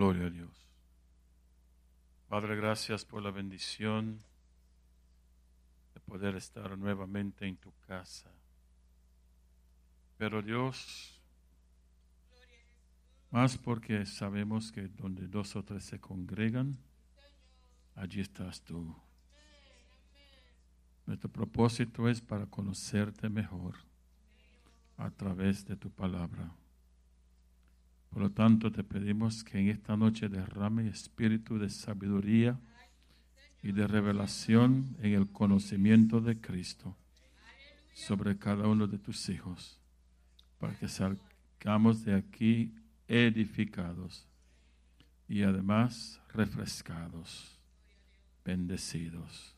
Gloria a Dios. Padre, gracias por la bendición de poder estar nuevamente en tu casa. Pero Dios, más porque sabemos que donde dos o tres se congregan, allí estás tú. Nuestro propósito es para conocerte mejor a través de tu palabra. Por lo tanto, te pedimos que en esta noche derrame espíritu de sabiduría y de revelación en el conocimiento de Cristo sobre cada uno de tus hijos, para que salgamos de aquí edificados y además refrescados, bendecidos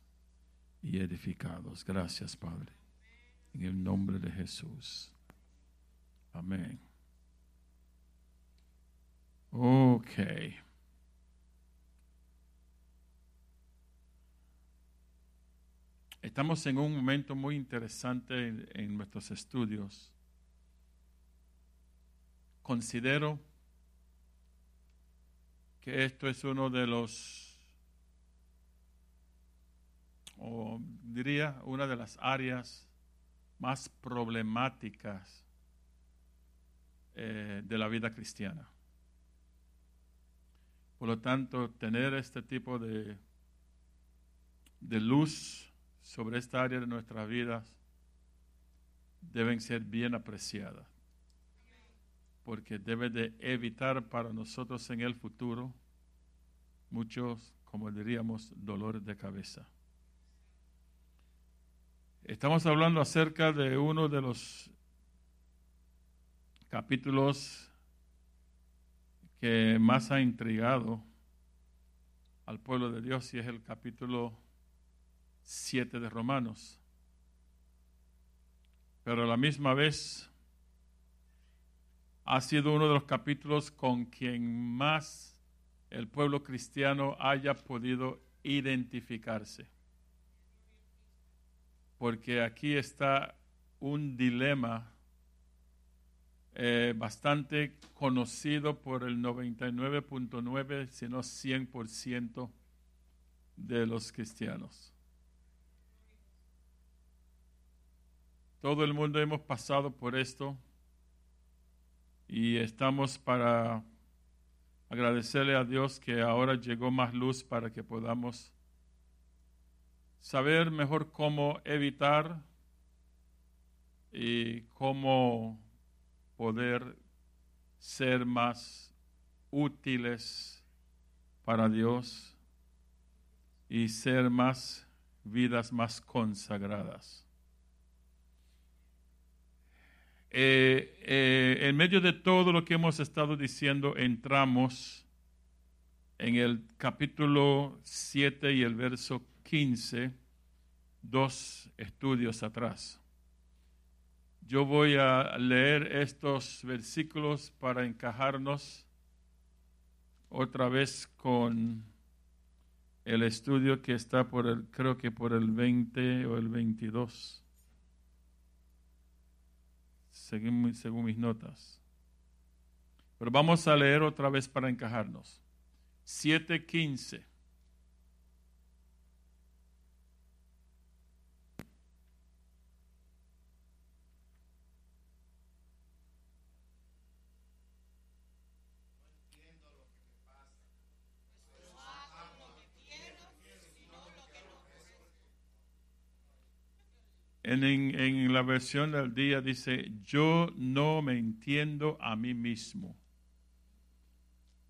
y edificados. Gracias, Padre. En el nombre de Jesús. Amén. Ok. Estamos en un momento muy interesante en, nuestros estudios. Considero que esto es uno de los, o diría, una de las áreas más problemáticas eh, de la vida cristiana. Por lo tanto, tener este tipo de, de luz sobre esta área de nuestras vidas deben ser bien apreciadas, porque debe de evitar para nosotros en el futuro muchos, como diríamos, dolores de cabeza. Estamos hablando acerca de uno de los capítulos que más ha intrigado al pueblo de Dios y es el capítulo 7 de Romanos. Pero a la misma vez ha sido uno de los capítulos con quien más el pueblo cristiano haya podido identificarse. Porque aquí está un dilema eh, bastante conocido por el 99.9, si no 100% de los cristianos. Todo el mundo hemos pasado por esto y estamos para agradecerle a Dios que ahora llegó más luz para que podamos saber mejor cómo evitar y cómo poder ser más útiles para Dios y ser más vidas más consagradas. Eh, eh, en medio de todo lo que hemos estado diciendo, entramos en el capítulo 7 y el verso 15, dos estudios atrás. Yo voy a leer estos versículos para encajarnos otra vez con el estudio que está por el, creo que por el 20 o el 22, según, según mis notas. Pero vamos a leer otra vez para encajarnos. 7.15. En, la versión del día dice, yo no me entiendo a mí mismo,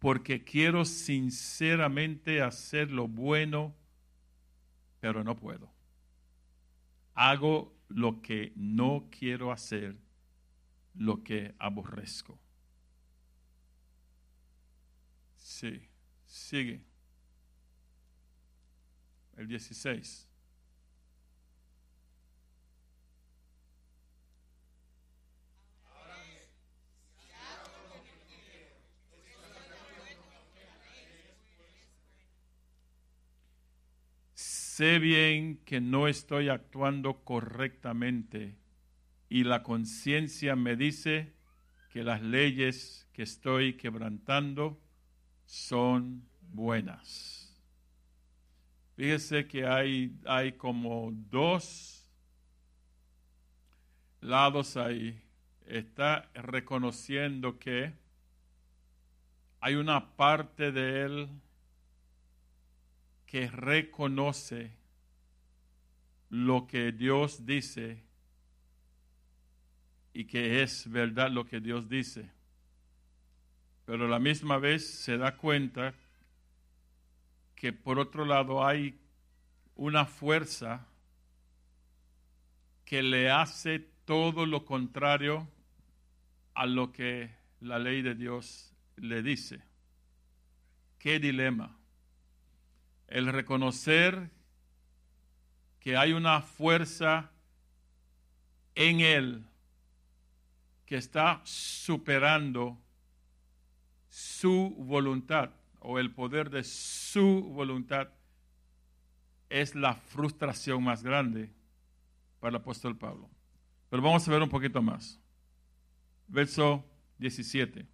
porque quiero sinceramente hacer lo bueno, pero no puedo. Hago lo que no quiero hacer, lo que aborrezco. Sí, sigue. El 16. Sé bien que no estoy actuando correctamente y la conciencia me dice que las leyes que estoy quebrantando son buenas. Fíjese que hay, hay como dos lados ahí. Está reconociendo que hay una parte de él que reconoce lo que Dios dice y que es verdad lo que Dios dice. Pero a la misma vez se da cuenta que por otro lado hay una fuerza que le hace todo lo contrario a lo que la ley de Dios le dice. Qué dilema. El reconocer que hay una fuerza en él que está superando su voluntad o el poder de su voluntad es la frustración más grande para el apóstol Pablo. Pero vamos a ver un poquito más. Verso 17.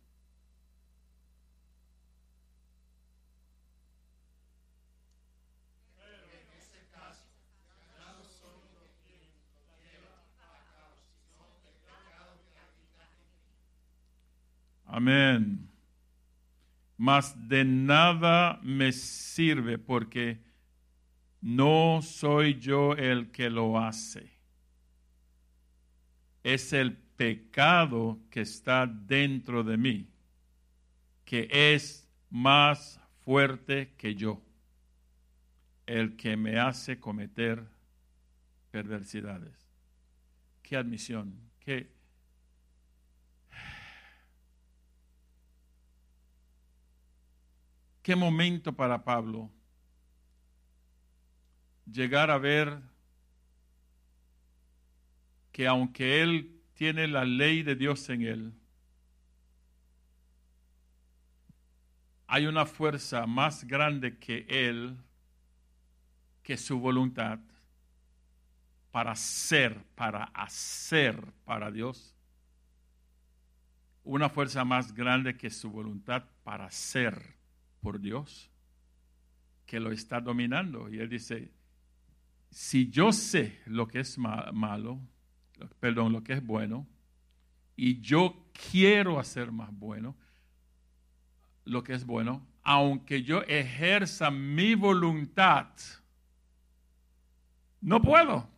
Amén. Mas de nada me sirve porque no soy yo el que lo hace. Es el pecado que está dentro de mí, que es más fuerte que yo, el que me hace cometer perversidades. Qué admisión, qué, qué momento para Pablo llegar a ver que aunque él tiene la ley de Dios en él, hay una fuerza más grande que él, que su voluntad, para ser, para hacer para Dios. Una fuerza más grande que su voluntad para ser por Dios que lo está dominando. Y él dice, si yo sé lo que es malo, perdón, lo que es bueno, y yo quiero hacer más bueno, lo que es bueno, aunque yo ejerza mi voluntad, no puedo.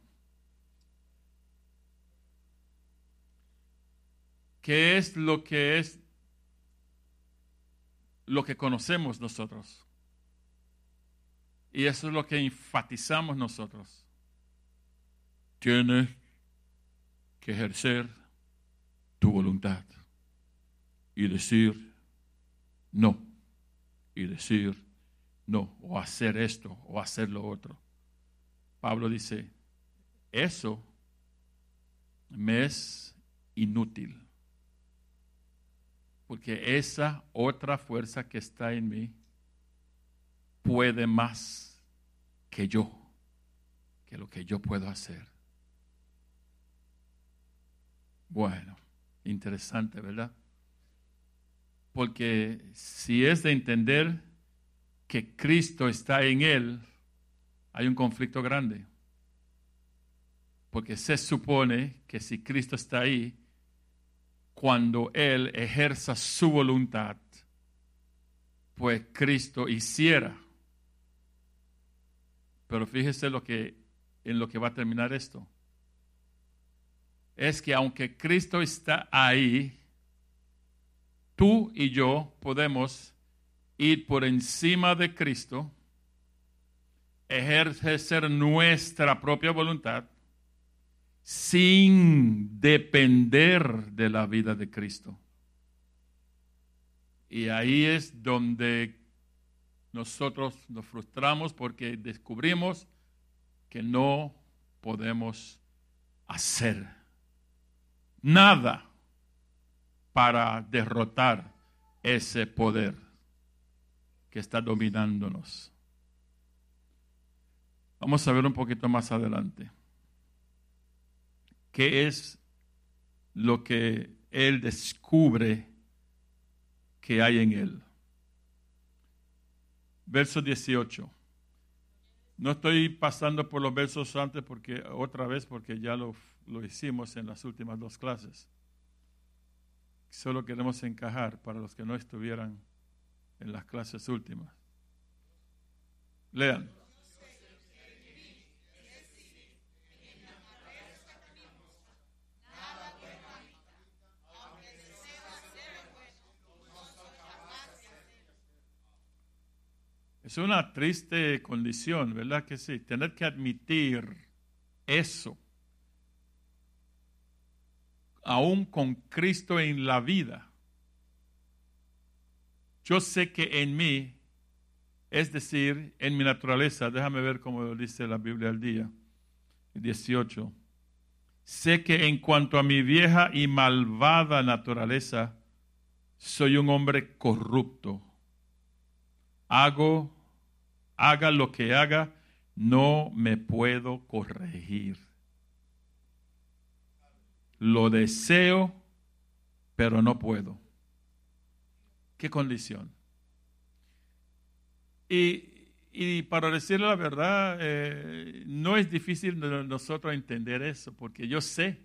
¿Qué es lo que es lo que conocemos nosotros. Y eso es lo que enfatizamos nosotros. Tienes que ejercer tu voluntad y decir no, y decir no, o hacer esto, o hacer lo otro. Pablo dice, eso me es inútil porque esa otra fuerza que está en mí puede más que yo, que lo que yo puedo hacer. Bueno, interesante, ¿verdad? Porque si es de entender que Cristo está en él, hay un conflicto grande. Porque se supone que si Cristo está ahí, cuando Él ejerza su voluntad, pues Cristo hiciera. Pero fíjese lo que, en lo que va a terminar esto. Es que aunque Cristo está ahí, tú y yo podemos ir por encima de Cristo, ejercer nuestra propia voluntad sin depender de la vida de Cristo. Y ahí es donde nosotros nos frustramos porque descubrimos que no podemos hacer nada para derrotar ese poder que está dominándonos. Vamos a ver un poquito más adelante qué es lo que él descubre que hay en él. verso 18. No estoy pasando por los versos antes porque otra vez porque ya lo, lo hicimos en las últimas dos clases. Solo queremos encajar para los que no estuvieran en las clases últimas. Lean. Es una triste condición, ¿verdad que sí? Tener que admitir eso, aún con Cristo en la vida. Yo sé que en mí, es decir, en mi naturaleza, déjame ver cómo dice la Biblia al día, 18, sé que en cuanto a mi vieja y malvada naturaleza, soy un hombre corrupto. Hago haga lo que haga, no me puedo corregir. Lo deseo, pero no puedo. ¿Qué condición? Y, para decirle la verdad, eh, no es difícil de nosotros entender eso, porque yo sé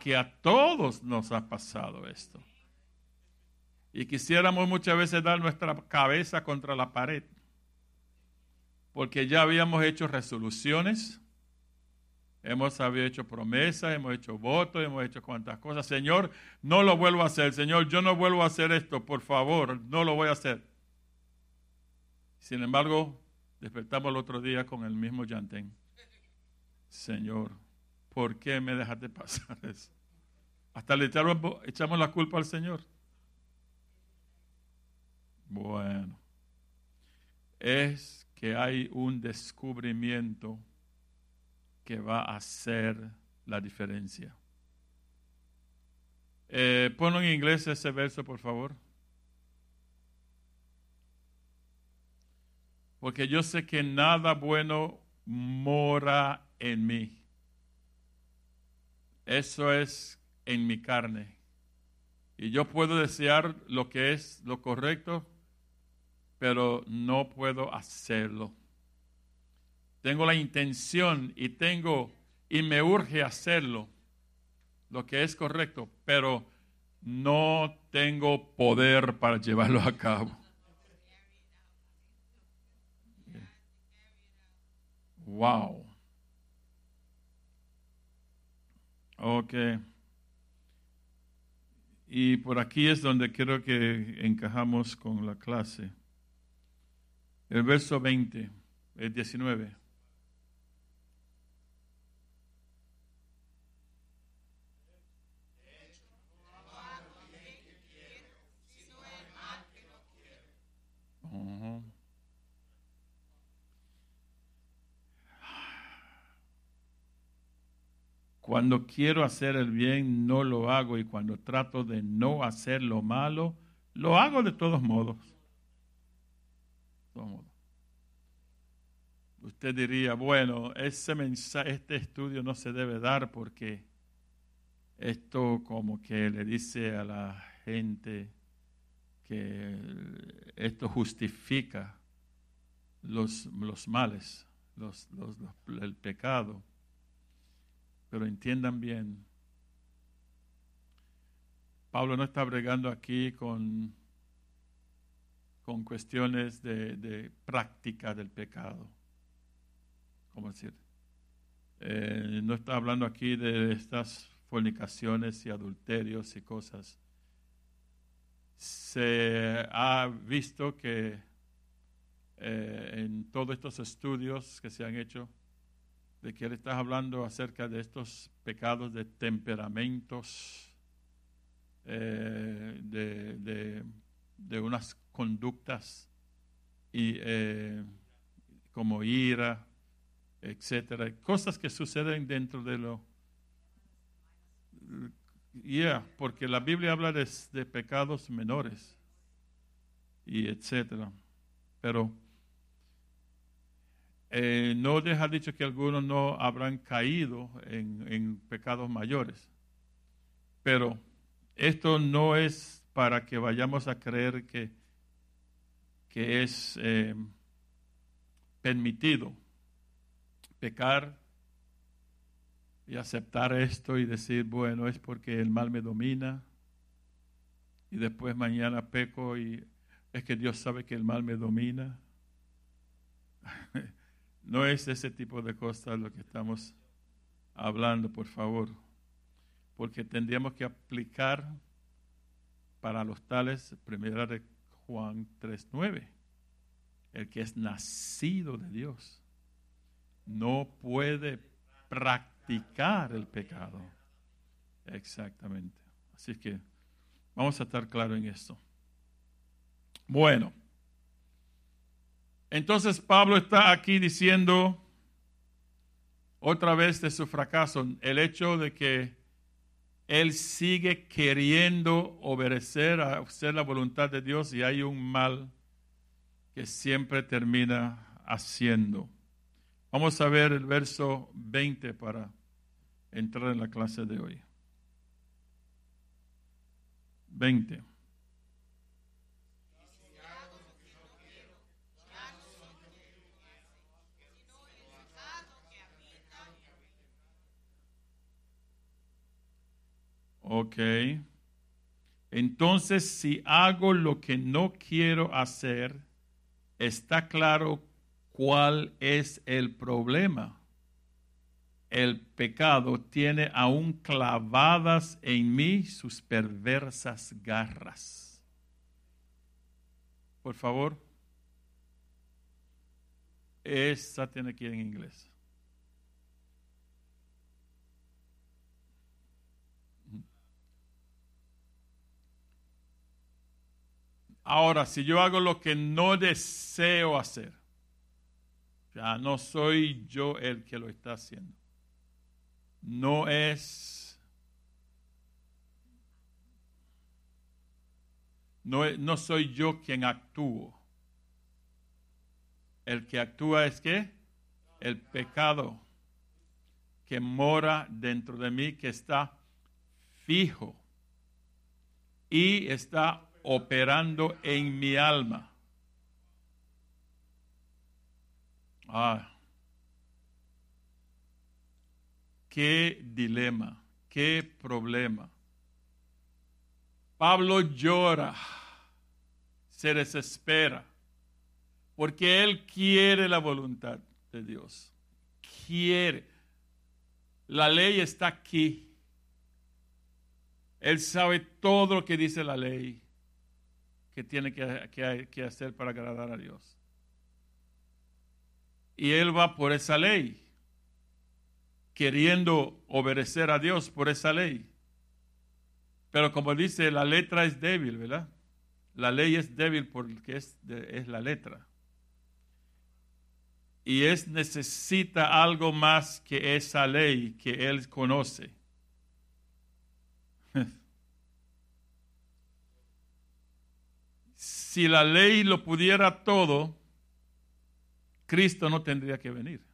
que a todos nos ha pasado esto. Y quisiéramos muchas veces dar nuestra cabeza contra la pared. Porque ya habíamos hecho resoluciones, hemos hecho promesas, hemos hecho votos, hemos hecho cuantas cosas. Señor, no lo vuelvo a hacer. Señor, yo no vuelvo a hacer esto. Por favor, no lo voy a hacer. Sin embargo, despertamos el otro día con el mismo llantén. Señor, ¿por qué me dejaste pasar eso? Hasta le echamos la culpa al Señor. Bueno, es que hay un descubrimiento que va a hacer la diferencia. Eh, ponlo en inglés ese verso, por favor. Porque yo sé que nada bueno mora en mí. Eso es en mi carne. Y yo puedo desear lo que es lo correcto, pero no puedo hacerlo. Tengo la intención y tengo y me urge hacerlo, lo que es correcto, pero no tengo poder para llevarlo a cabo. Wow. Ok. Y por aquí es donde creo que encajamos con la clase. El verso 20, el 19. Cuando quiero hacer el bien, no lo hago. Y cuando trato de no hacer lo malo, lo hago de todos modos. Usted diría, bueno, ese mensaje, este estudio no se debe dar porque esto como que le dice a la gente que esto justifica los, los males, los, el pecado. Pero entiendan bien, Pablo no está bregando aquí con con cuestiones de, práctica del pecado. ¿Cómo decir? Eh, no está hablando aquí de estas fornicaciones y adulterios y cosas. Se ha visto que eh, en todos estos estudios que se han hecho, de que él está hablando acerca de estos pecados de temperamentos, eh, de, de unas conductas y, eh, como ira, etcétera, cosas que suceden dentro de lo. Yeah, porque la Biblia habla de, pecados menores y etcétera. Pero eh, no deja dicho que algunos no habrán caído en, en pecados mayores. Pero esto no es para que vayamos a creer que que es eh, permitido pecar y aceptar esto y decir, bueno, es porque el mal me domina y después mañana peco y es que Dios sabe que el mal me domina. no es ese tipo de cosas lo que estamos hablando, por favor, porque tendríamos que aplicar para los tales, primera Juan 3.9, el que es nacido de Dios no puede practicar el pecado. Exactamente. Así que vamos a estar claros en esto. Bueno, entonces Pablo está aquí diciendo otra vez de su fracaso, el hecho de que él sigue queriendo obedecer a hacer la voluntad de Dios y hay un mal que siempre termina haciendo. Vamos a ver el verso 20 para entrar en la clase de hoy. 20. Ok. Entonces, si hago lo que no quiero hacer, está claro cuál es el problema. El pecado tiene aún clavadas en mí sus perversas garras. Por favor. Esa tiene que ir en inglés. Ahora, si yo hago lo que no deseo hacer, ya no soy yo el que lo está haciendo. No es, no, no soy yo quien actúo. El que actúa es que el pecado que mora dentro de mí, que está fijo y está operando en mi alma. Ah, qué dilema, qué problema. Pablo llora, se desespera, porque él quiere la voluntad de Dios. Quiere. La ley está aquí. Él sabe todo lo que dice la ley que tiene que, hacer para agradar a Dios. Y él va por esa ley, queriendo obedecer a Dios por esa ley. Pero como dice, la letra es débil, ¿verdad? La ley es débil porque es, es la letra. Y es necesita algo más que esa ley que él conoce. si la ley lo pudiera todo, Cristo no tendría que venir.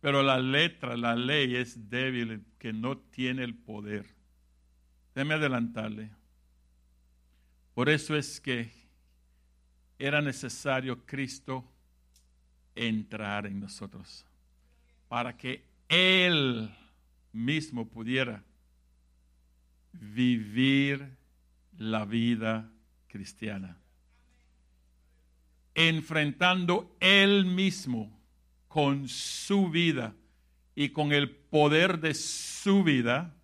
Pero la letra, la ley es débil, que no tiene el poder. Déjeme adelantarle. Por eso es que era necesario Cristo entrar en nosotros, para que Él mismo pudiera vivir la vida cristiana. Enfrentando él mismo con su vida y con el poder de su vida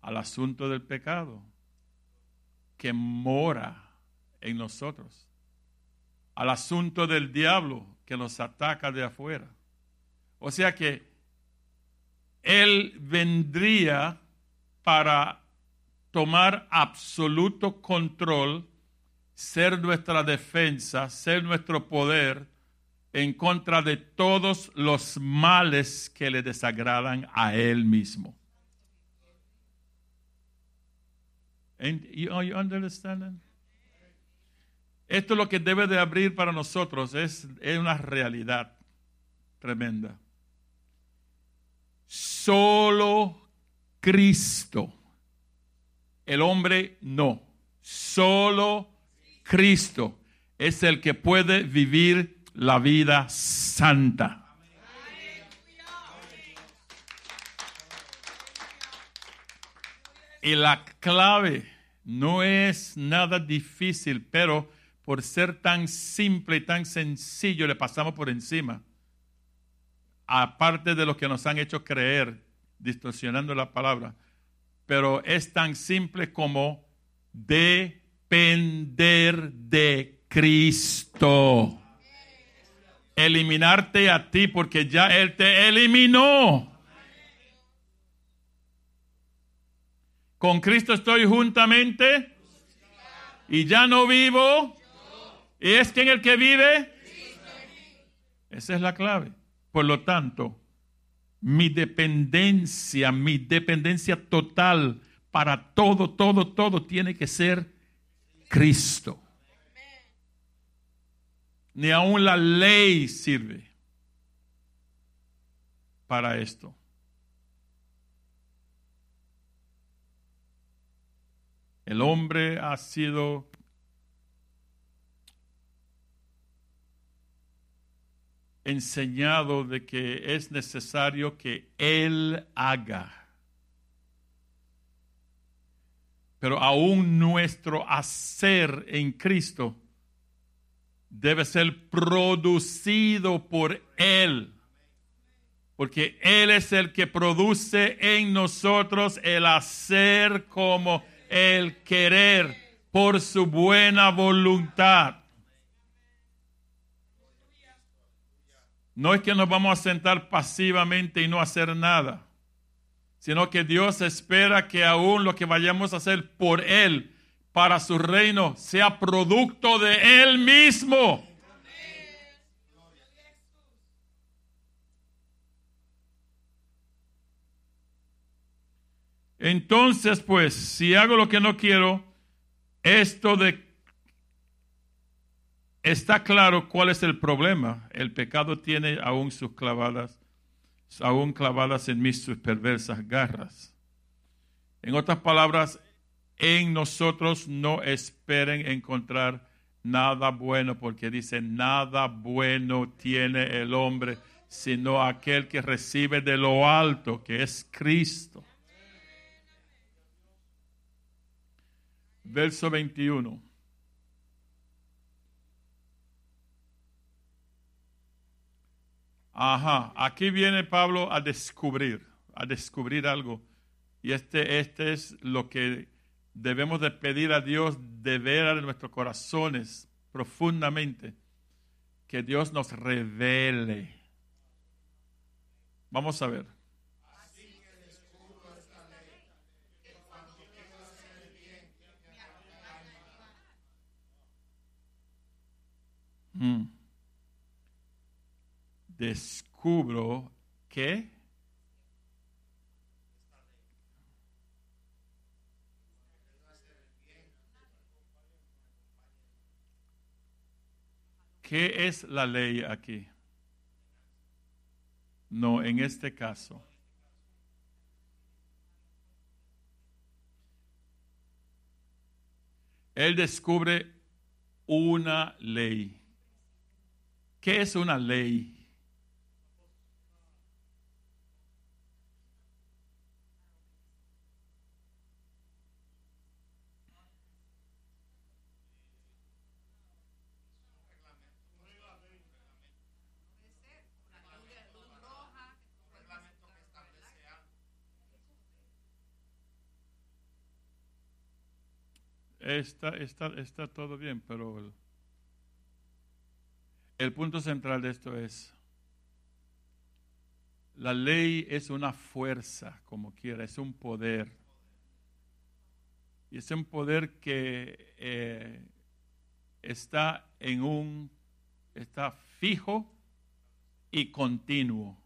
al asunto del pecado que mora en nosotros, al asunto del diablo que nos ataca de afuera. O sea que Él vendría para tomar absoluto control, ser nuestra defensa, ser nuestro poder en contra de todos los males que le desagradan a Él mismo. You? Esto es lo que debe de abrir para nosotros, es, es una realidad tremenda. Solo Cristo el hombre no. Solo Cristo es el que puede vivir la vida santa. Y la clave no es nada difícil, pero por ser tan simple y tan sencillo le pasamos por encima. Aparte de lo que nos han hecho creer, distorsionando la palabra. Pero es tan simple como depender de Cristo. Eliminarte a ti porque ya Él te eliminó. Con Cristo estoy juntamente y ya no vivo. ¿Y es quien el que vive? Esa es la clave. Por lo tanto, mi dependencia, mi dependencia total para todo, todo, todo tiene que ser Cristo. Ni aún la ley sirve para esto. El hombre ha sido enseñado de que es necesario que Él haga. Pero aún nuestro hacer en Cristo debe ser producido por Él. Porque Él es el que produce en nosotros el hacer como el querer por su buena voluntad. No es que nos vamos a sentar pasivamente y no hacer nada, sino que Dios espera que aún lo que vayamos a hacer por Él, para su reino, sea producto de Él mismo. Entonces, pues, si hago lo que no quiero, esto de... Está claro cuál es el problema. El pecado tiene aún sus clavadas, aún clavadas en mis sus perversas garras. En otras palabras, en nosotros no esperen encontrar nada bueno, porque dice, nada bueno tiene el hombre, sino aquel que recibe de lo alto, que es Cristo. verso 21. Ajá, aquí viene Pablo a descubrir, a descubrir algo. Y este, este es lo que debemos de pedir a Dios de ver en nuestros corazones profundamente. Que Dios nos revele. Vamos a ver. Mm. Descubro que ¿Qué es la ley aquí? No, en este caso. Él descubre una ley. ¿Qué es una ley? Está, está, está todo bien, pero el punto central de esto es, la ley es una fuerza, como quiera, es un poder. Y es un poder que eh, está en un, está fijo y continuo.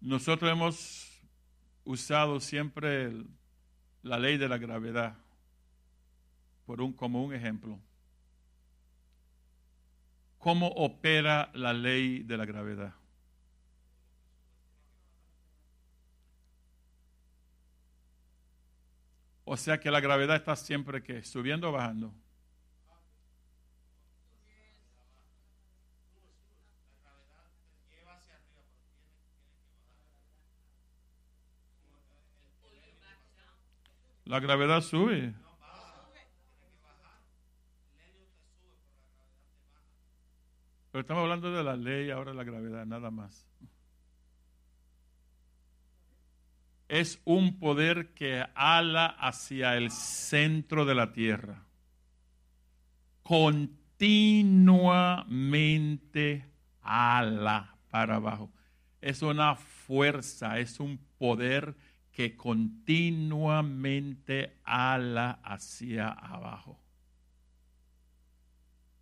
Nosotros hemos usado siempre la ley de la gravedad por un, como un ejemplo cómo opera la ley de la gravedad. O sea que la gravedad está siempre que subiendo o bajando. La gravedad sube. Pero estamos hablando de la ley, ahora la gravedad, nada más. Es un poder que ala hacia el centro de la tierra. Continuamente ala para abajo. Es una fuerza, es un poder que continuamente ala hacia abajo.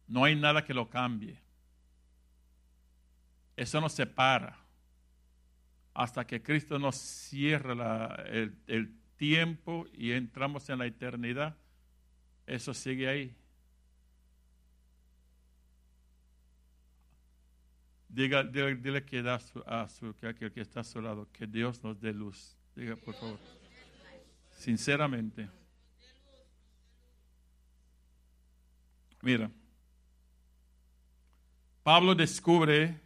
No hay nada que lo cambie. Eso nos separa hasta que Cristo nos cierre el, tiempo y entramos en la eternidad. Eso sigue ahí. Diga, dile, que, da a su, que, que está a su lado, que Dios nos dé luz. Diga, por favor. Sinceramente. Mira, Pablo descubre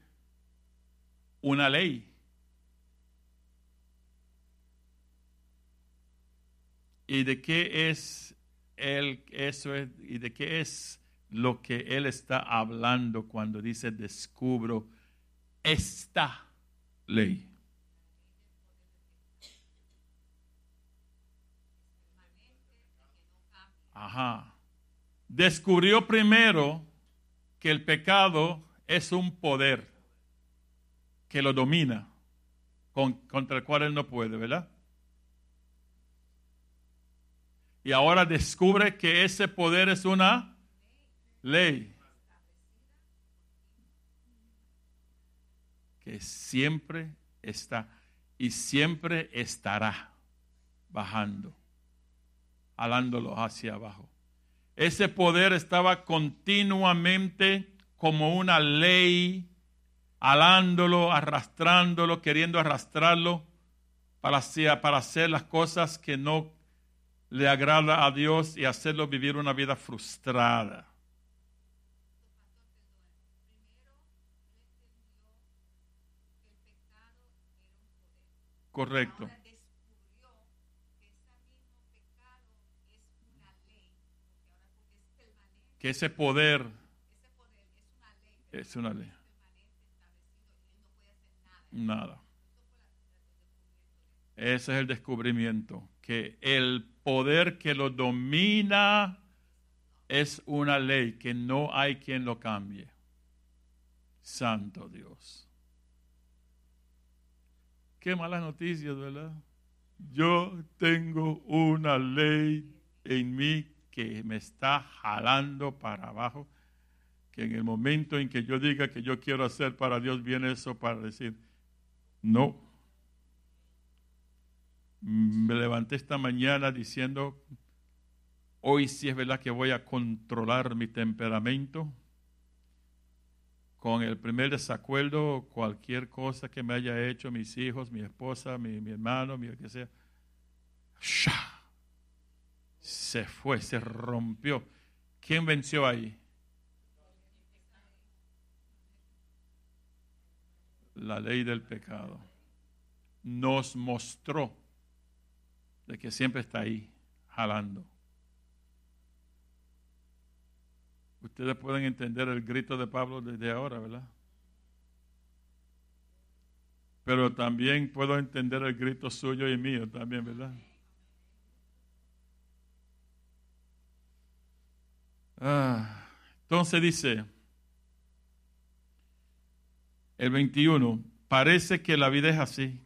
una ley. ¿Y de qué es él, eso es, y de qué es lo que él está hablando cuando dice descubro esta ley? Ajá. Descubrió primero que el pecado es un poder que lo domina, contra el cual él no puede, ¿verdad? Y ahora descubre que ese poder es una ley. Que siempre está y siempre estará bajando, alándolo hacia abajo. Ese poder estaba continuamente como una ley alándolo, arrastrándolo, queriendo arrastrarlo para hacer, para hacer las cosas que no le agrada a Dios y hacerlo vivir una vida frustrada. Correcto. Que ese poder es una ley. Nada. Ese es el descubrimiento, que el poder que lo domina es una ley, que no hay quien lo cambie. Santo Dios. Qué malas noticias, ¿verdad? Yo tengo una ley en mí que me está jalando para abajo, que en el momento en que yo diga que yo quiero hacer para Dios, viene eso para decir, no. Me levanté esta mañana diciendo, hoy sí es verdad que voy a controlar mi temperamento. Con el primer desacuerdo, cualquier cosa que me haya hecho mis hijos, mi esposa, mi, hermano, mi que sea, se fue, se rompió. ¿Quién venció ahí? La ley del pecado, nos mostró de que siempre está ahí, jalando. Ustedes pueden entender el grito de Pablo desde ahora, ¿verdad? Pero también puedo entender el grito suyo y mío también, ¿verdad? Ah, entonces dice, el 21, parece que la vida es así,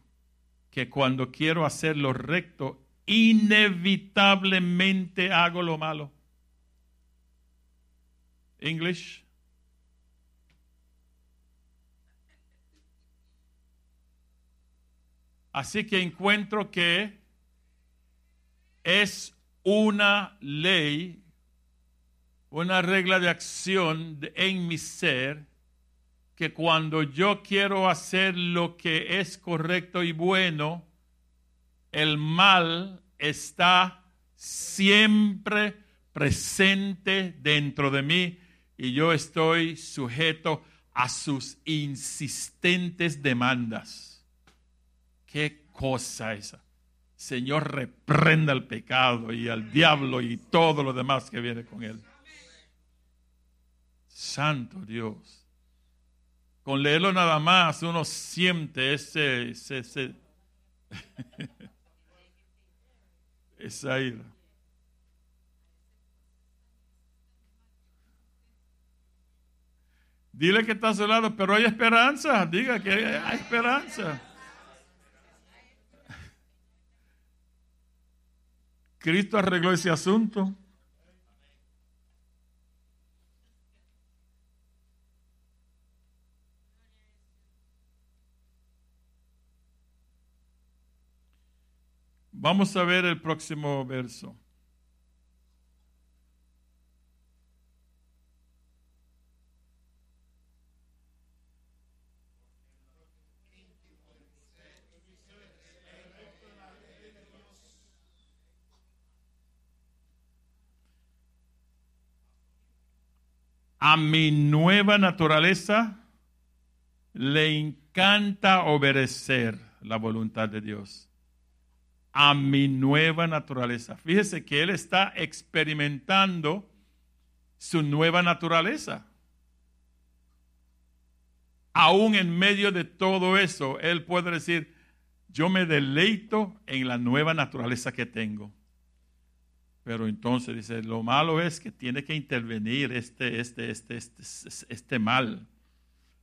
que cuando quiero hacer lo recto, inevitablemente hago lo malo. English. Así que encuentro que es una ley, una regla de acción en mi ser que cuando yo quiero hacer lo que es correcto y bueno, el mal está siempre presente dentro de mí y yo estoy sujeto a sus insistentes demandas. ¿Qué cosa esa? Señor, reprenda el pecado y al diablo y todo lo demás que viene con él. Santo Dios. Con leerlo nada más uno siente ese, ese, esa ira. Dile que está a su lado, pero hay esperanza. Diga que hay esperanza. Cristo arregló ese asunto. Vamos a ver el próximo verso. a mi nueva naturaleza le encanta obedecer la voluntad de Dios. A mi nueva naturaleza. Fíjese que él está experimentando su nueva naturaleza. Aún en medio de todo eso, él puede decir, yo me deleito en la nueva naturaleza que tengo. Pero entonces dice, lo malo es que tiene que intervenir este, este, este, este, este mal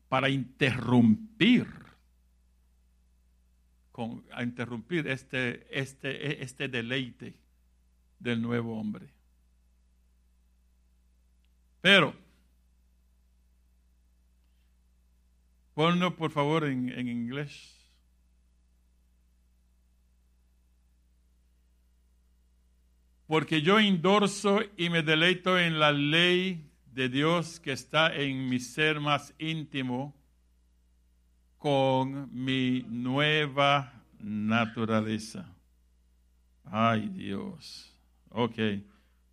para interrumpir, a interrumpir este, este, este deleite del nuevo hombre. Pero, ponlo por favor en, en inglés. porque yo endorso y me deleito en la ley de Dios que está en mi ser más íntimo con mi nueva naturaleza. Ay Dios. Ok.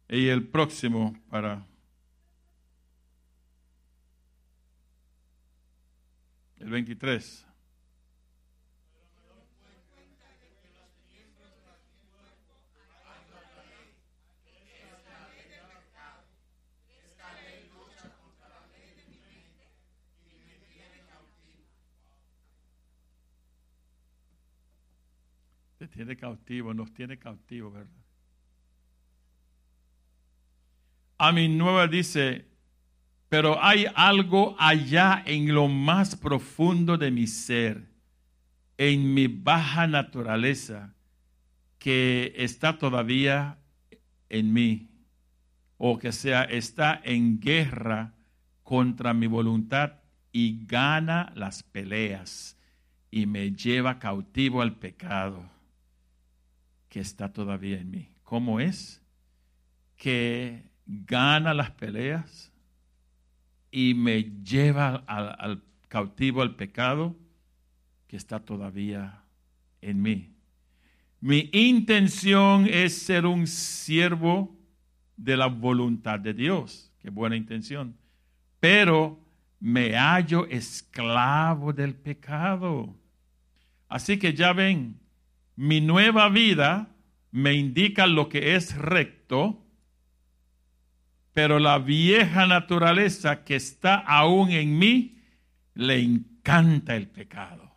Y el próximo para... El 23. Tiene cautivo, nos tiene cautivo, ¿verdad? A mi nueva dice, pero hay algo allá en lo más profundo de mi ser, en mi baja naturaleza, que está todavía en mí, o que sea, está en guerra contra mi voluntad y gana las peleas y me lleva cautivo al pecado que está todavía en mí. ¿Cómo es? Que gana las peleas y me lleva al, cautivo al pecado que está todavía en mí. Mi intención es ser un siervo de la voluntad de Dios. Qué buena intención. Pero me hallo esclavo del pecado. Así que ya ven, mi nueva vida me indica lo que es recto, pero la vieja naturaleza que está aún en mí le encanta el pecado.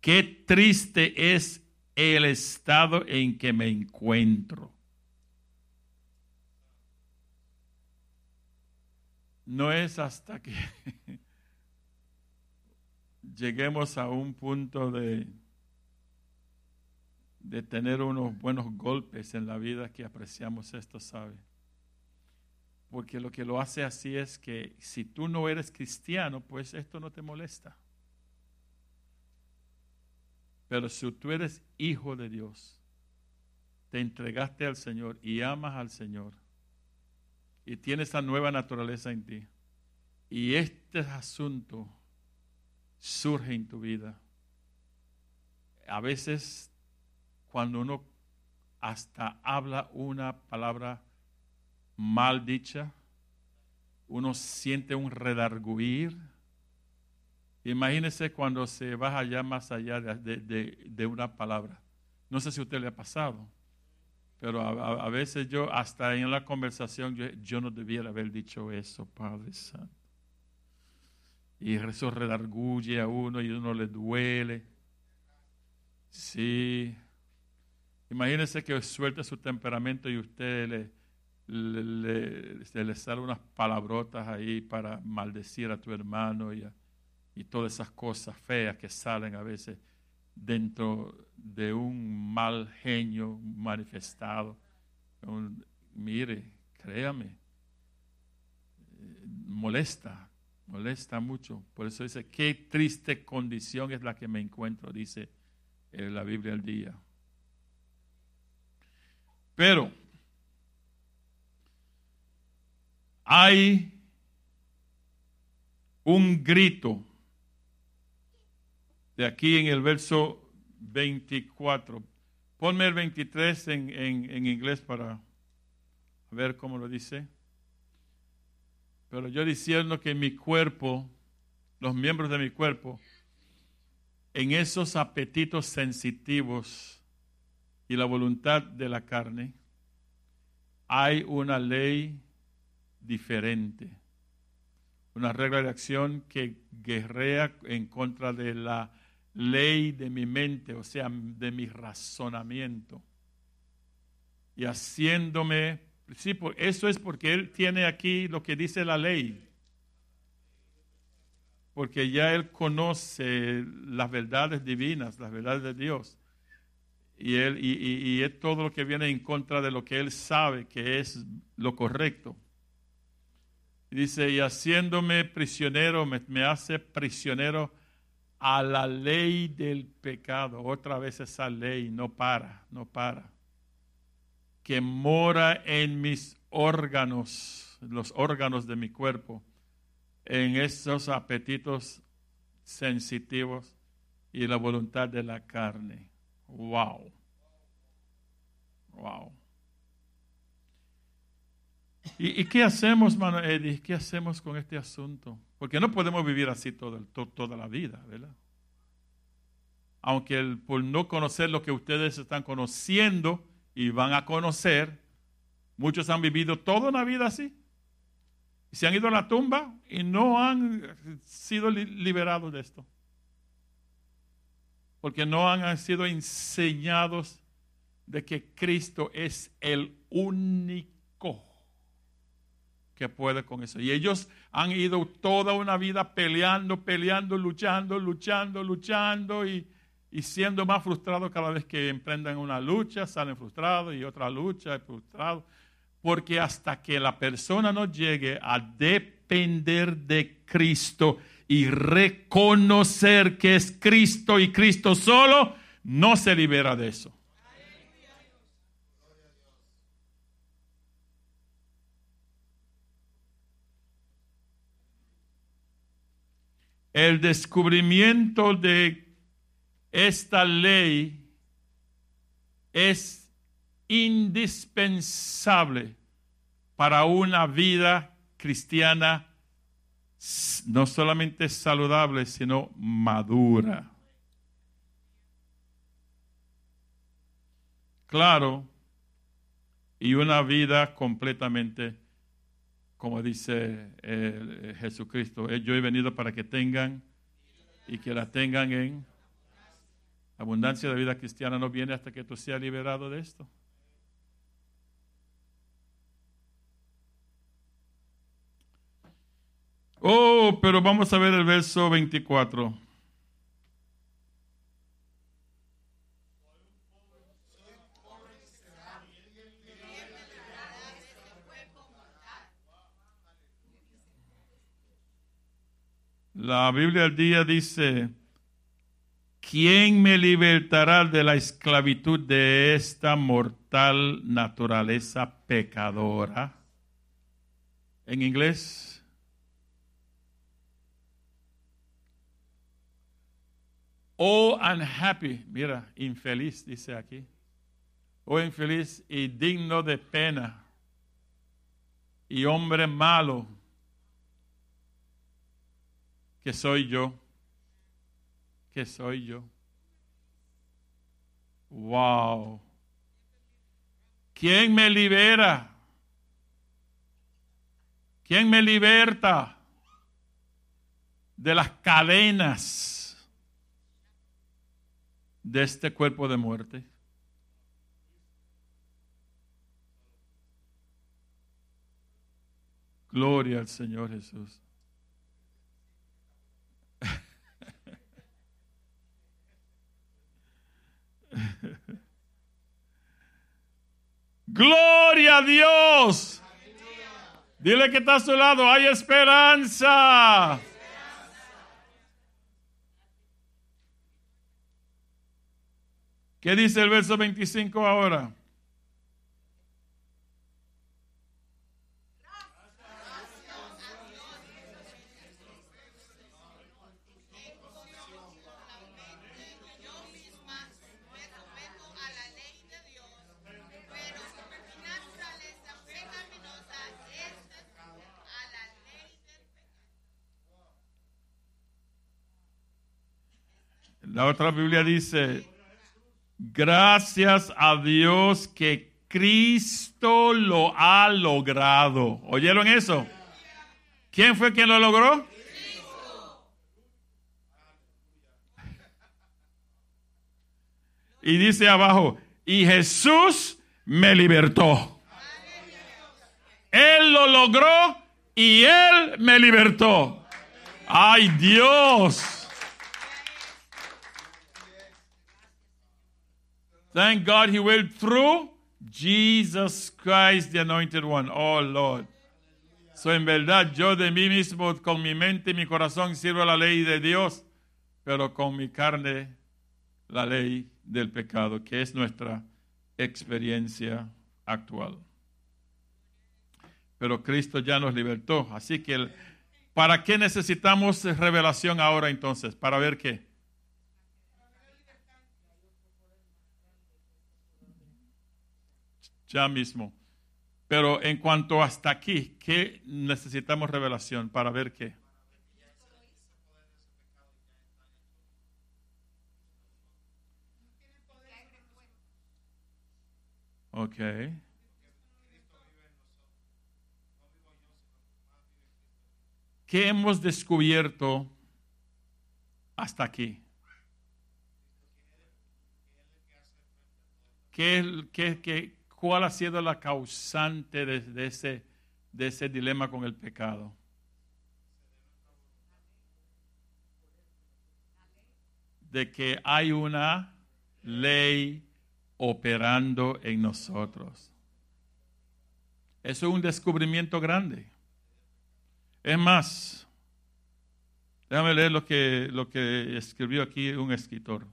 Qué triste es el estado en que me encuentro. No es hasta que lleguemos a un punto de, de tener unos buenos golpes en la vida que apreciamos esto, ¿sabe? Porque lo que lo hace así es que si tú no eres cristiano, pues esto no te molesta. Pero si tú eres hijo de Dios, te entregaste al Señor y amas al Señor y tienes esa nueva naturaleza en ti, y este asunto surge en tu vida. A veces cuando uno hasta habla una palabra mal dicha, uno siente un redarguir. Imagínese cuando se va allá más allá de, una palabra. No sé si a usted le ha pasado, pero a, veces yo, hasta en la conversación, yo, yo, no debiera haber dicho eso, Padre Santo. Y eso redarguye a uno y uno le duele. Sí. Imagínese que suelte su temperamento y usted le, le, le, sale unas palabrotas ahí para maldecir a tu hermano y, y todas esas cosas feas que salen a veces dentro de un mal genio manifestado. mire, créame, molesta, molesta mucho. Por eso dice, qué triste condición es la que me encuentro, dice en la Biblia al día. Pero hay un grito de aquí en el verso 24. Ponme el 23 en, en, inglés para ver cómo lo dice. Pero yo diciendo que mi cuerpo, los miembros de mi cuerpo, en esos apetitos sensitivos y la voluntad de la carne, hay una ley diferente, una regla de acción que guerrea en contra de la ley de mi mente, o sea, de mi razonamiento. Y haciéndome, sí, eso es porque él tiene aquí lo que dice la ley. Porque ya él conoce las verdades divinas, las verdades de Dios. Y, él, y, es todo lo que viene en contra de lo que él sabe que es lo correcto. Dice, y haciéndome prisionero, me, me hace prisionero a la ley del pecado. Otra vez esa ley no para, no para. Que mora en mis órganos, los órganos de mi cuerpo, en esos apetitos sensitivos y la voluntad de la carne. Wow. Wow. ¿Y, qué hacemos, mano Eddie? ¿Qué hacemos con este asunto? Porque no podemos vivir así toda la vida, ¿verdad? Aunque por no conocer lo que ustedes están conociendo y van a conocer, muchos han vivido toda una vida así. Se han ido a la tumba y no han sido liberados de esto. Porque no han sido enseñados de que Cristo es el único que puede con eso. Y ellos han ido toda una vida peleando, peleando, luchando, luchando, luchando y, siendo más frustrados cada vez que emprenden una lucha, salen frustrados y otra lucha, frustrados. Porque hasta que la persona no llegue a depender de Cristo y reconocer que es Cristo y Cristo solo, no se libera de eso. el descubrimiento de esta ley es indispensable para una vida cristiana no solamente saludable, sino madura. Claro, y una vida completamente como dice eh, Jesucristo, eh, yo he venido para que tengan y que la tengan en abundancia de vida cristiana no viene hasta que tú seas liberado de esto. Oh, pero vamos a ver el verso 24. La Biblia al día dice, ¿quién me libertará de la esclavitud de esta mortal naturaleza pecadora? En inglés. Oh, unhappy, mira, infeliz, dice aquí. oh infeliz y digno de pena, y hombre malo que soy yo, que soy yo. Wow. ¿Quién me libera? ¿Quién me liberta de las cadenas de este cuerpo de muerte? Gloria al Señor Jesús. Gloria a Dios. Dile que está a su lado, hay esperanza. ¿Qué dice el verso 25 ahora? La otra Biblia dice, gracias a Dios que Cristo lo ha logrado. ¿Oyeron eso? ¿Quién fue quien lo logró? Y dice abajo, y Jesús me libertó. Él lo logró y Él me libertó. Ay Dios. Thank God he went through Jesus Christ, the anointed one. Oh Lord. So en verdad yo de mí mismo, con mi mente y mi corazón, sirvo la ley de Dios, pero con mi carne, la ley del pecado, que es nuestra experiencia actual. Pero Cristo ya nos libertó. Así que, ¿para qué necesitamos revelación ahora entonces? ¿Para ver qué? Ya mismo. Pero en cuanto hasta aquí, ¿qué necesitamos revelación para ver qué? Ok. ¿Qué hemos descubierto hasta aquí? ¿Qué, qué, qué, ¿Cuál ha sido la causante de, ese, dilema con el pecado? De que hay una ley operando en nosotros. Eso es un descubrimiento grande. Es más, déjame leer lo que, lo que escribió aquí un escritor.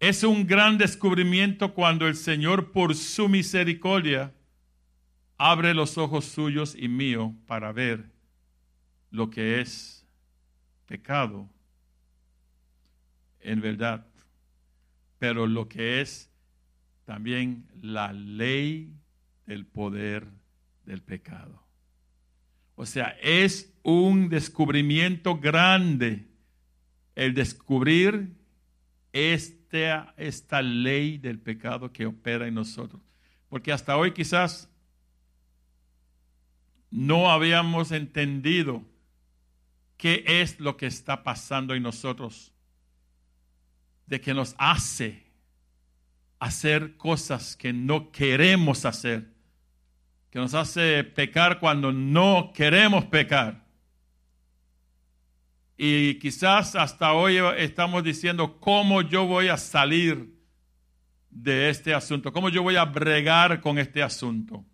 Es un gran descubrimiento cuando el Señor, por su misericordia, abre los ojos suyos y mío para ver lo que es pecado, en verdad, pero lo que es también la ley del poder del pecado. O sea, es un descubrimiento grande el descubrir esta, ley del pecado que opera en nosotros. Porque hasta hoy quizás no habíamos entendido qué es lo que está pasando en nosotros, de que nos hace hacer cosas que no queremos hacer, que nos hace pecar cuando no queremos pecar. Y quizás hasta hoy estamos diciendo cómo yo voy a salir de este asunto, cómo yo voy a bregar con este asunto.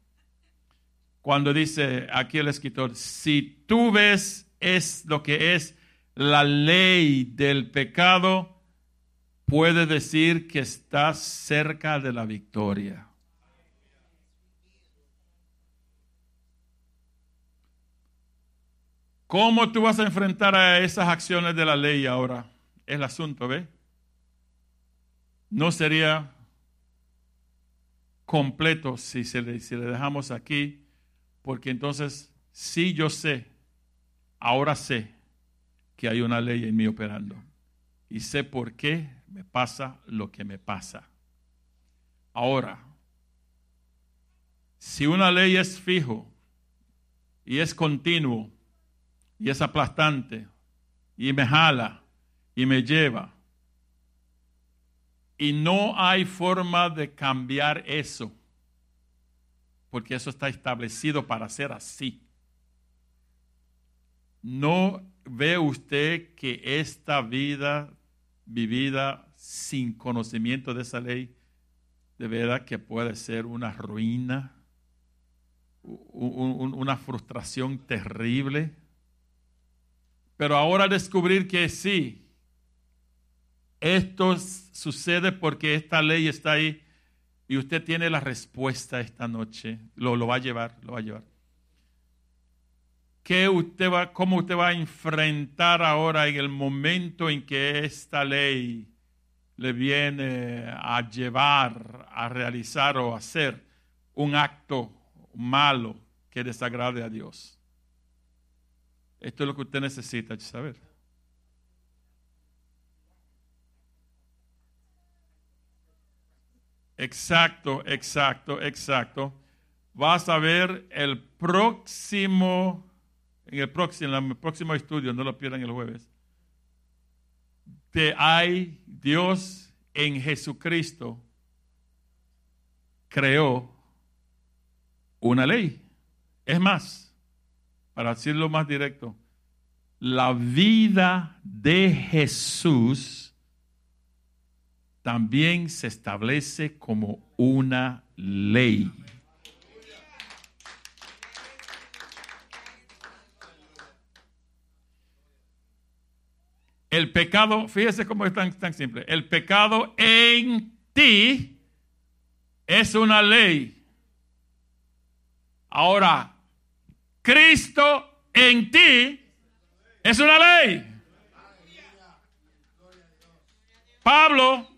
Cuando dice aquí el escritor, si tú ves es lo que es la ley del pecado, puede decir que estás cerca de la victoria. ¿Cómo tú vas a enfrentar a esas acciones de la ley ahora? Es el asunto, ¿ve? No sería completo si, se le, dejamos aquí, porque entonces sí yo sé, ahora sé que hay una ley en mí operando y sé por qué me pasa lo que me pasa. Ahora, si una ley es fijo y es continuo y es aplastante y me jala y me lleva y no hay forma de cambiar eso, porque eso está establecido para ser así. ¿No ve usted que esta vida vivida sin conocimiento de esa ley, de verdad que puede ser una ruina, una frustración terrible? Pero ahora descubrir que sí, esto sucede porque esta ley está ahí y usted tiene la respuesta esta noche. Lo, va a llevar, lo va a llevar. ¿Qué usted va, ¿Cómo usted va a enfrentar ahora en el momento en que esta ley le viene a llevar a realizar o hacer un acto malo que desagrade a Dios? Esto es lo que usted necesita saber. Exacto, exacto, exacto. Vas a ver el próximo, en el próximo, el próximo estudio, no lo pierdan el jueves. Te hay Dios en Jesucristo creó una ley. Es más, para decirlo más directo, la vida de Jesús también se establece como una ley. El pecado, fíjese cómo es tan, tan simple, el pecado en ti es una ley. Ahora, Cristo en ti es una ley. Pablo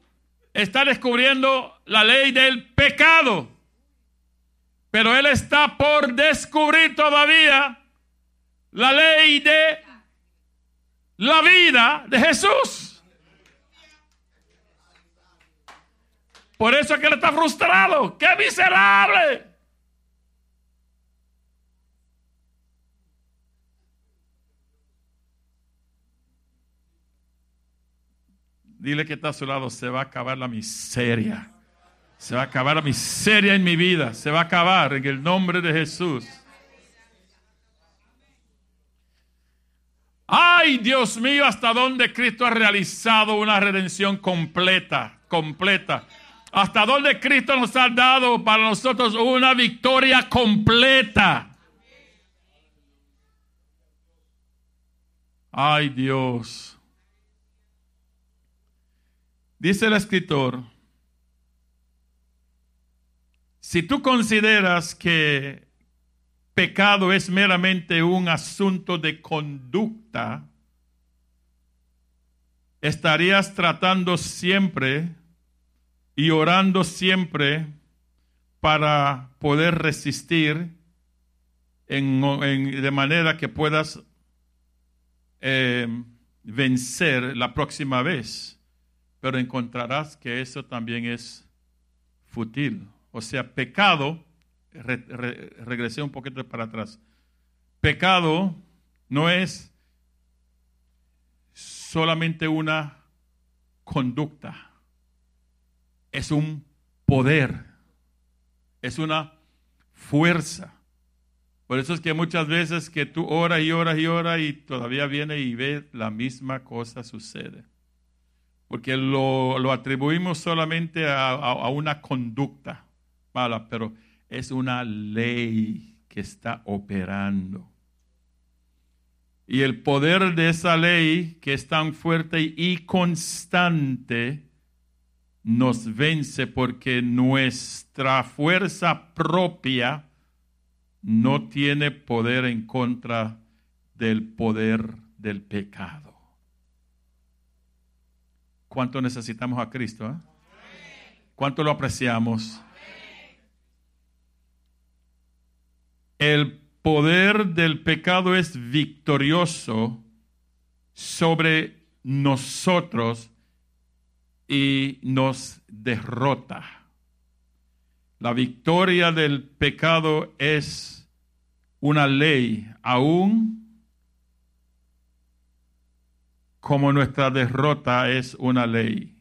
está descubriendo la ley del pecado. Pero él está por descubrir todavía la ley de la vida de Jesús. Por eso es que él está frustrado. ¡Qué miserable! Dile que está a su lado, se va a acabar la miseria. Se va a acabar la miseria en mi vida. Se va a acabar en el nombre de Jesús. Ay, Dios mío, hasta dónde Cristo ha realizado una redención completa, completa. Hasta dónde Cristo nos ha dado para nosotros una victoria completa. Ay, Dios. Dice el escritor, si tú consideras que pecado es meramente un asunto de conducta, estarías tratando siempre y orando siempre para poder resistir de manera que puedas eh, vencer la próxima vez pero encontrarás que eso también es fútil. O sea, pecado, regresé un poquito para atrás, pecado no es solamente una conducta, es un poder, es una fuerza. Por eso es que muchas veces que tú oras y oras y oras y todavía viene y ve la misma cosa sucede porque lo, atribuimos solamente a, una conducta mala, pero es una ley que está operando. Y el poder de esa ley, que es tan fuerte y constante, nos vence porque nuestra fuerza propia no tiene poder en contra del poder del pecado. ¿Cuánto necesitamos a Cristo? Ah? ¿Cuánto lo apreciamos? El poder del pecado es victorioso sobre nosotros y nos derrota. La victoria del pecado es una ley, aún como nuestra derrota es una ley.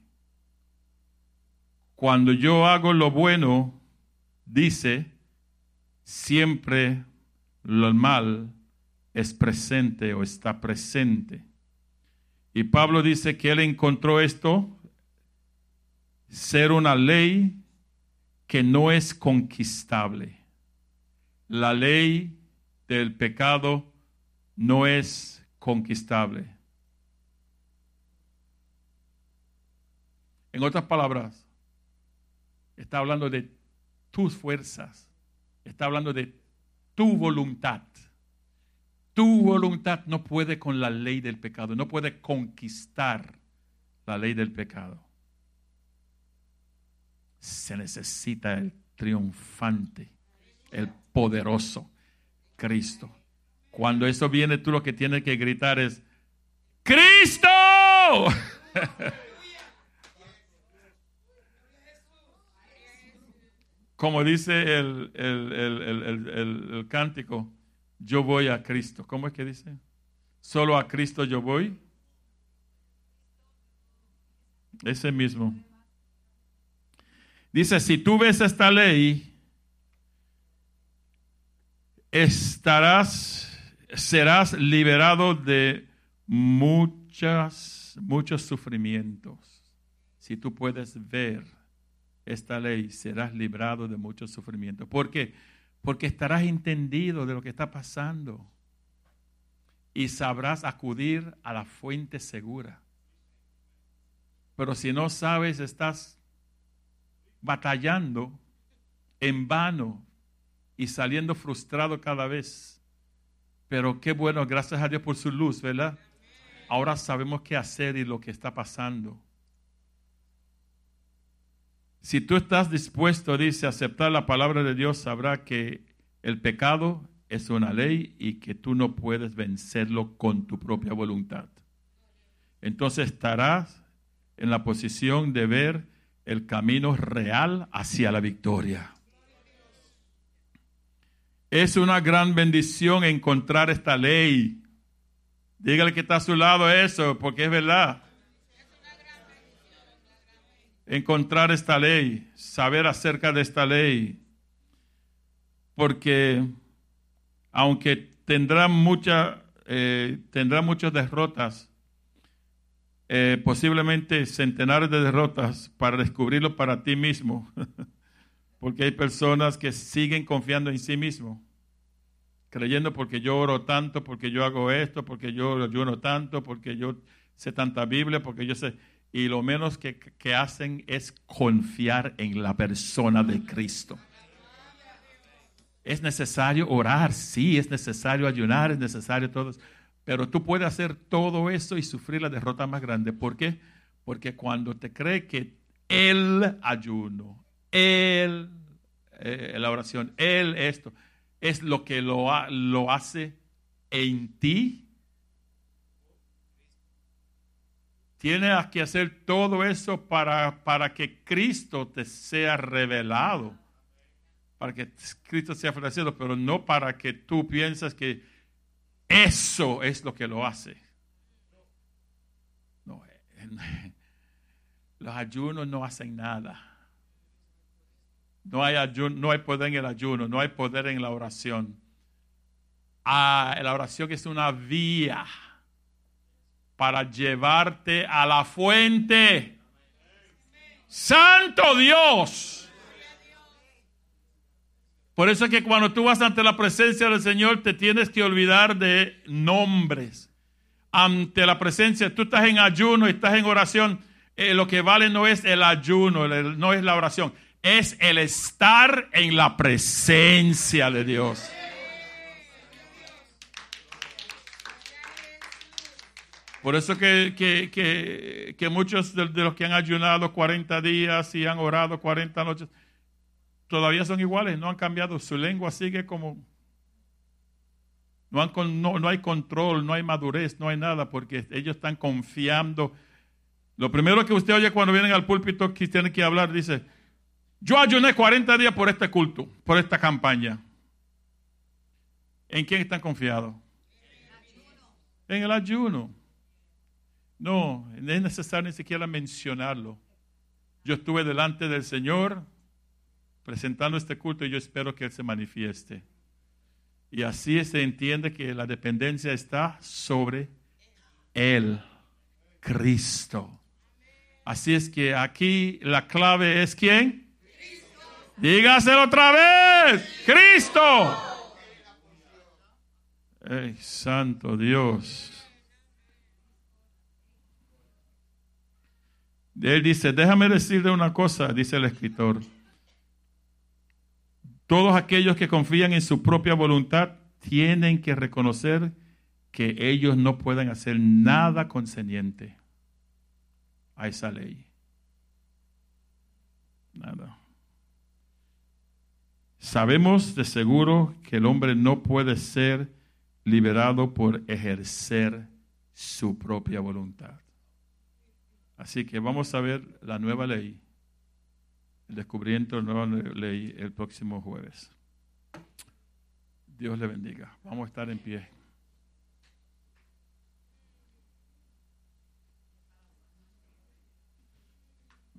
Cuando yo hago lo bueno, dice, siempre lo mal es presente o está presente. Y Pablo dice que él encontró esto ser una ley que no es conquistable. La ley del pecado no es conquistable. En otras palabras, está hablando de tus fuerzas, está hablando de tu voluntad. Tu voluntad no puede con la ley del pecado, no puede conquistar la ley del pecado se necesita el triunfante, el poderoso Cristo. Cuando eso viene, tú lo que tienes que gritar es, Cristo. Como dice el, el, cántico, yo voy a Cristo. ¿Cómo es que dice? Solo a Cristo yo voy. Ese mismo. Dice, si tú ves esta ley, estarás, serás liberado de muchas, muchos sufrimientos. Si tú puedes ver esta ley, serás librado de muchos sufrimientos. ¿Por qué? Porque estarás entendido de lo que está pasando y sabrás acudir a la fuente segura. Pero si no sabes, estás batallando en vano y saliendo frustrado cada vez. Pero qué bueno, gracias a Dios por su luz, ¿verdad? Ahora sabemos qué hacer y lo que está pasando. Si tú estás dispuesto, dice, a aceptar la palabra de Dios, sabrá que el pecado es una ley y que tú no puedes vencerlo con tu propia voluntad. Entonces estarás en la posición de ver el camino real hacia la victoria. Es una gran bendición encontrar esta ley. Dígale que está a su lado eso, porque es verdad. Encontrar esta ley, saber acerca de esta ley. Porque aunque tendrá, mucha, eh, tendrá muchas derrotas, eh, posiblemente centenares de derrotas para descubrirlo para ti mismo, porque hay personas que siguen confiando en sí mismo, creyendo porque yo oro tanto, porque yo hago esto, porque yo ayuno tanto, porque yo sé tanta Biblia, porque yo sé, y lo menos que, que hacen es confiar en la persona de Cristo. Es necesario orar, sí, es necesario ayunar, es necesario todo. Pero tú puedes hacer todo eso y sufrir la derrota más grande. ¿Por qué? Porque cuando te cree que el ayuno, el, eh, la oración, el esto, es lo que lo, lo hace en ti, tienes que hacer todo eso para, para que Cristo te sea revelado, para que Cristo sea ofrecido, pero no para que tú pienses que eso es lo que lo hace. Los ayunos no hacen nada. No hay, ayuno, no hay poder en el ayuno, no hay poder en la oración. Ah, la oración es una vía para llevarte a la fuente. Santo Dios. Por eso es que cuando tú vas ante la presencia del Señor te tienes que olvidar de nombres. Ante la presencia, tú estás en ayuno estás en oración. Eh, lo que vale no es el ayuno, no es la oración, es el estar en la presencia de Dios. Por eso que, que, muchos de, los que han ayunado 40 días y han orado 40 noches, todavía son iguales, no han cambiado. Su lengua sigue como no, no hay control, no hay madurez, no hay nada, porque ellos están confiando. Lo primero que usted oye cuando vienen al púlpito que tienen que hablar, dice, yo ayuné 40 días por este culto, por esta campaña. ¿En quién están confiados? En el ayuno. No, no es necesario ni siquiera mencionarlo. Yo estuve delante del Señor presentando este culto y yo espero que Él se manifieste. Y así se entiende que la dependencia está sobre Él, Cristo. Así es que aquí la clave es quién? Dígaselo otra vez, Cristo. ¡Ey, santo Dios! Él dice, déjame decirle una cosa, dice el escritor. Todos aquellos que confían en su propia voluntad tienen que reconocer que ellos no pueden hacer nada concerniente a esa ley. Nada. Sabemos de seguro que el hombre no puede ser liberado por ejercer su propia voluntad. Así que vamos a ver la nueva ley, el descubrimiento de la nueva ley el próximo jueves. Dios le bendiga. Vamos a estar en pie.